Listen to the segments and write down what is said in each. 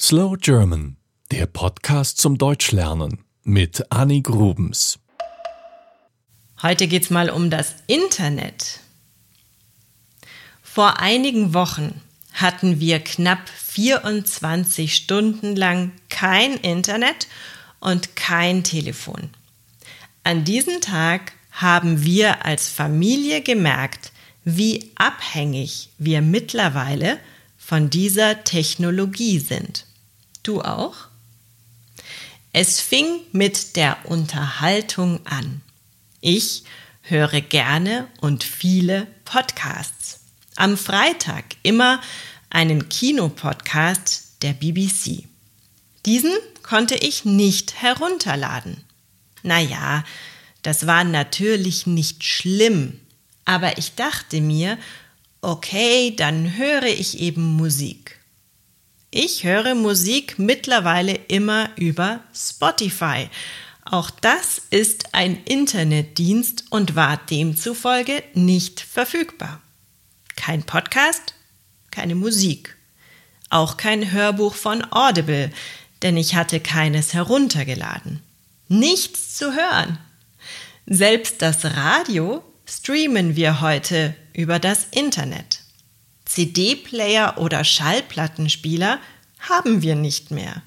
Slow German, der Podcast zum Deutschlernen mit Annie Grubens. Heute geht's mal um das Internet. Vor einigen Wochen hatten wir knapp 24 Stunden lang kein Internet und kein Telefon. An diesem Tag haben wir als Familie gemerkt, wie abhängig wir mittlerweile von dieser Technologie sind. Du auch? Es fing mit der Unterhaltung an. Ich höre gerne und viele Podcasts. Am Freitag immer einen Kinopodcast der BBC. Diesen konnte ich nicht herunterladen. Naja, das war natürlich nicht schlimm, aber ich dachte mir, okay, dann höre ich eben Musik. Ich höre Musik mittlerweile immer über Spotify. Auch das ist ein Internetdienst und war demzufolge nicht verfügbar. Kein Podcast, keine Musik. Auch kein Hörbuch von Audible, denn ich hatte keines heruntergeladen. Nichts zu hören. Selbst das Radio streamen wir heute über das Internet. CD-Player oder Schallplattenspieler haben wir nicht mehr.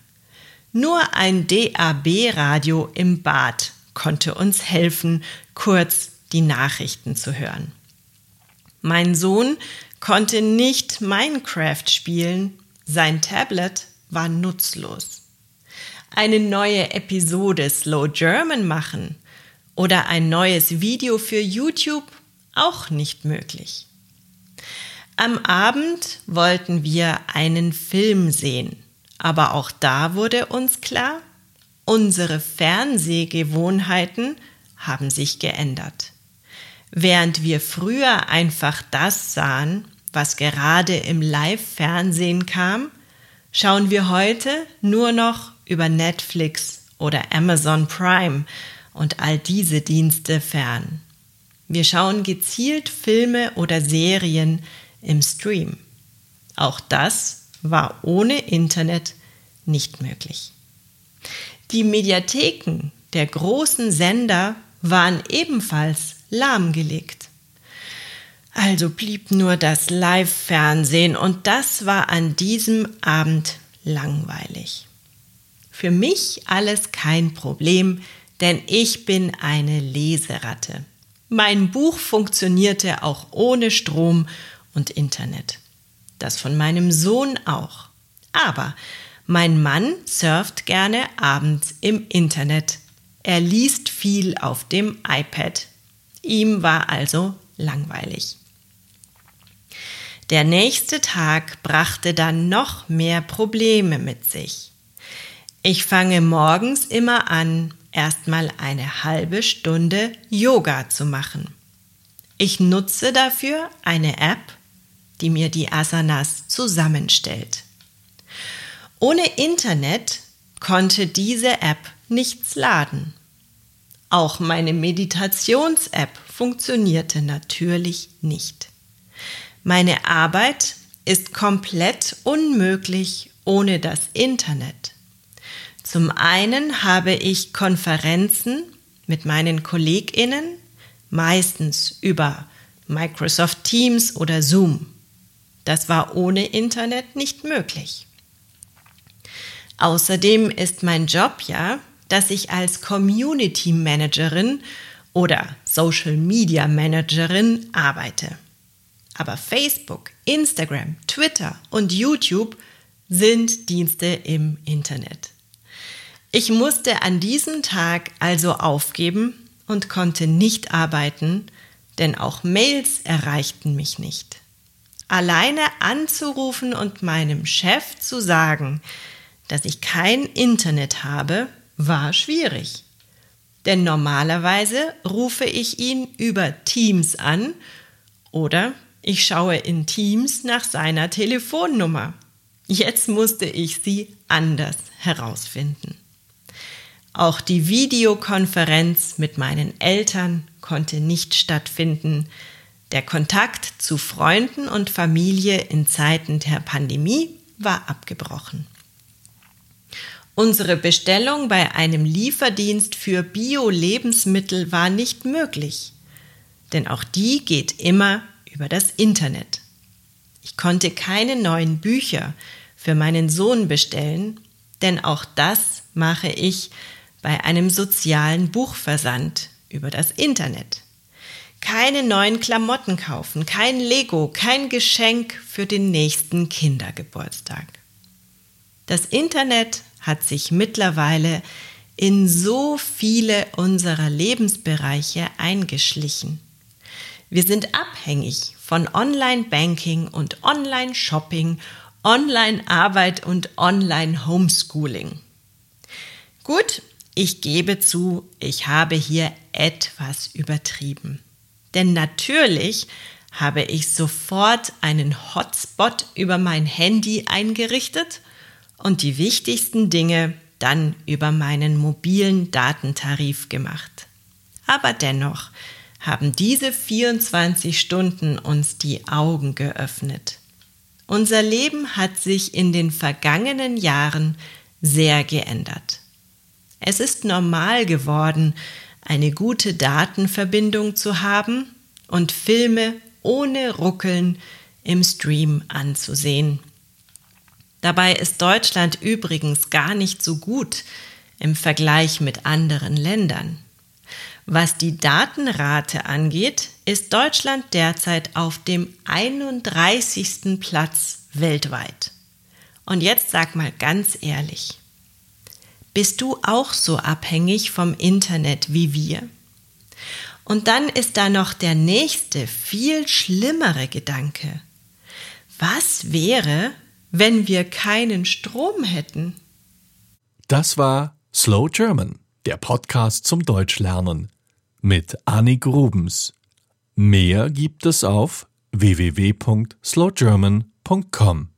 Nur ein DAB-Radio im Bad konnte uns helfen, kurz die Nachrichten zu hören. Mein Sohn konnte nicht Minecraft spielen, sein Tablet war nutzlos. Eine neue Episode Slow German machen oder ein neues Video für YouTube auch nicht möglich. Am Abend wollten wir einen Film sehen, aber auch da wurde uns klar, unsere Fernsehgewohnheiten haben sich geändert. Während wir früher einfach das sahen, was gerade im Live-Fernsehen kam, schauen wir heute nur noch über Netflix oder Amazon Prime und all diese Dienste fern. Wir schauen gezielt Filme oder Serien im Stream. Auch das war ohne Internet nicht möglich. Die Mediatheken der großen Sender waren ebenfalls lahmgelegt. Also blieb nur das Live-Fernsehen und das war an diesem Abend langweilig. Für mich alles kein Problem, denn ich bin eine Leseratte. Mein Buch funktionierte auch ohne Strom und Internet. Das von meinem Sohn auch. Aber mein Mann surft gerne abends im Internet. Er liest viel auf dem iPad. Ihm war also langweilig. Der nächste Tag brachte dann noch mehr Probleme mit sich. Ich fange morgens immer an, erstmal eine halbe Stunde Yoga zu machen. Ich nutze dafür eine App, die mir die Asanas zusammenstellt. Ohne Internet konnte diese App nichts laden. Auch meine Meditations-App funktionierte natürlich nicht. Meine Arbeit ist komplett unmöglich ohne das Internet. Zum einen habe ich Konferenzen mit meinen Kolleginnen, meistens über Microsoft Teams oder Zoom. Das war ohne Internet nicht möglich. Außerdem ist mein Job ja, dass ich als Community Managerin oder Social Media Managerin arbeite. Aber Facebook, Instagram, Twitter und YouTube sind Dienste im Internet. Ich musste an diesem Tag also aufgeben und konnte nicht arbeiten, denn auch Mails erreichten mich nicht. Alleine anzurufen und meinem Chef zu sagen, dass ich kein Internet habe, war schwierig. Denn normalerweise rufe ich ihn über Teams an oder ich schaue in Teams nach seiner Telefonnummer. Jetzt musste ich sie anders herausfinden. Auch die Videokonferenz mit meinen Eltern konnte nicht stattfinden. Der Kontakt zu Freunden und Familie in Zeiten der Pandemie war abgebrochen. Unsere Bestellung bei einem Lieferdienst für Bio-Lebensmittel war nicht möglich, denn auch die geht immer über das Internet. Ich konnte keine neuen Bücher für meinen Sohn bestellen, denn auch das mache ich bei einem sozialen Buchversand über das Internet. Keine neuen Klamotten kaufen, kein Lego, kein Geschenk für den nächsten Kindergeburtstag. Das Internet hat sich mittlerweile in so viele unserer Lebensbereiche eingeschlichen. Wir sind abhängig von Online-Banking und Online-Shopping, Online-Arbeit und Online-Homeschooling. Gut, ich gebe zu, ich habe hier etwas übertrieben. Denn natürlich habe ich sofort einen Hotspot über mein Handy eingerichtet und die wichtigsten Dinge dann über meinen mobilen Datentarif gemacht. Aber dennoch haben diese 24 Stunden uns die Augen geöffnet. Unser Leben hat sich in den vergangenen Jahren sehr geändert. Es ist normal geworden, eine gute Datenverbindung zu haben und Filme ohne Ruckeln im Stream anzusehen. Dabei ist Deutschland übrigens gar nicht so gut im Vergleich mit anderen Ländern. Was die Datenrate angeht, ist Deutschland derzeit auf dem 31. Platz weltweit. Und jetzt sag mal ganz ehrlich, bist du auch so abhängig vom Internet wie wir? Und dann ist da noch der nächste, viel schlimmere Gedanke. Was wäre, wenn wir keinen Strom hätten? Das war Slow German, der Podcast zum Deutschlernen mit Annik Grubens. Mehr gibt es auf www.slowgerman.com.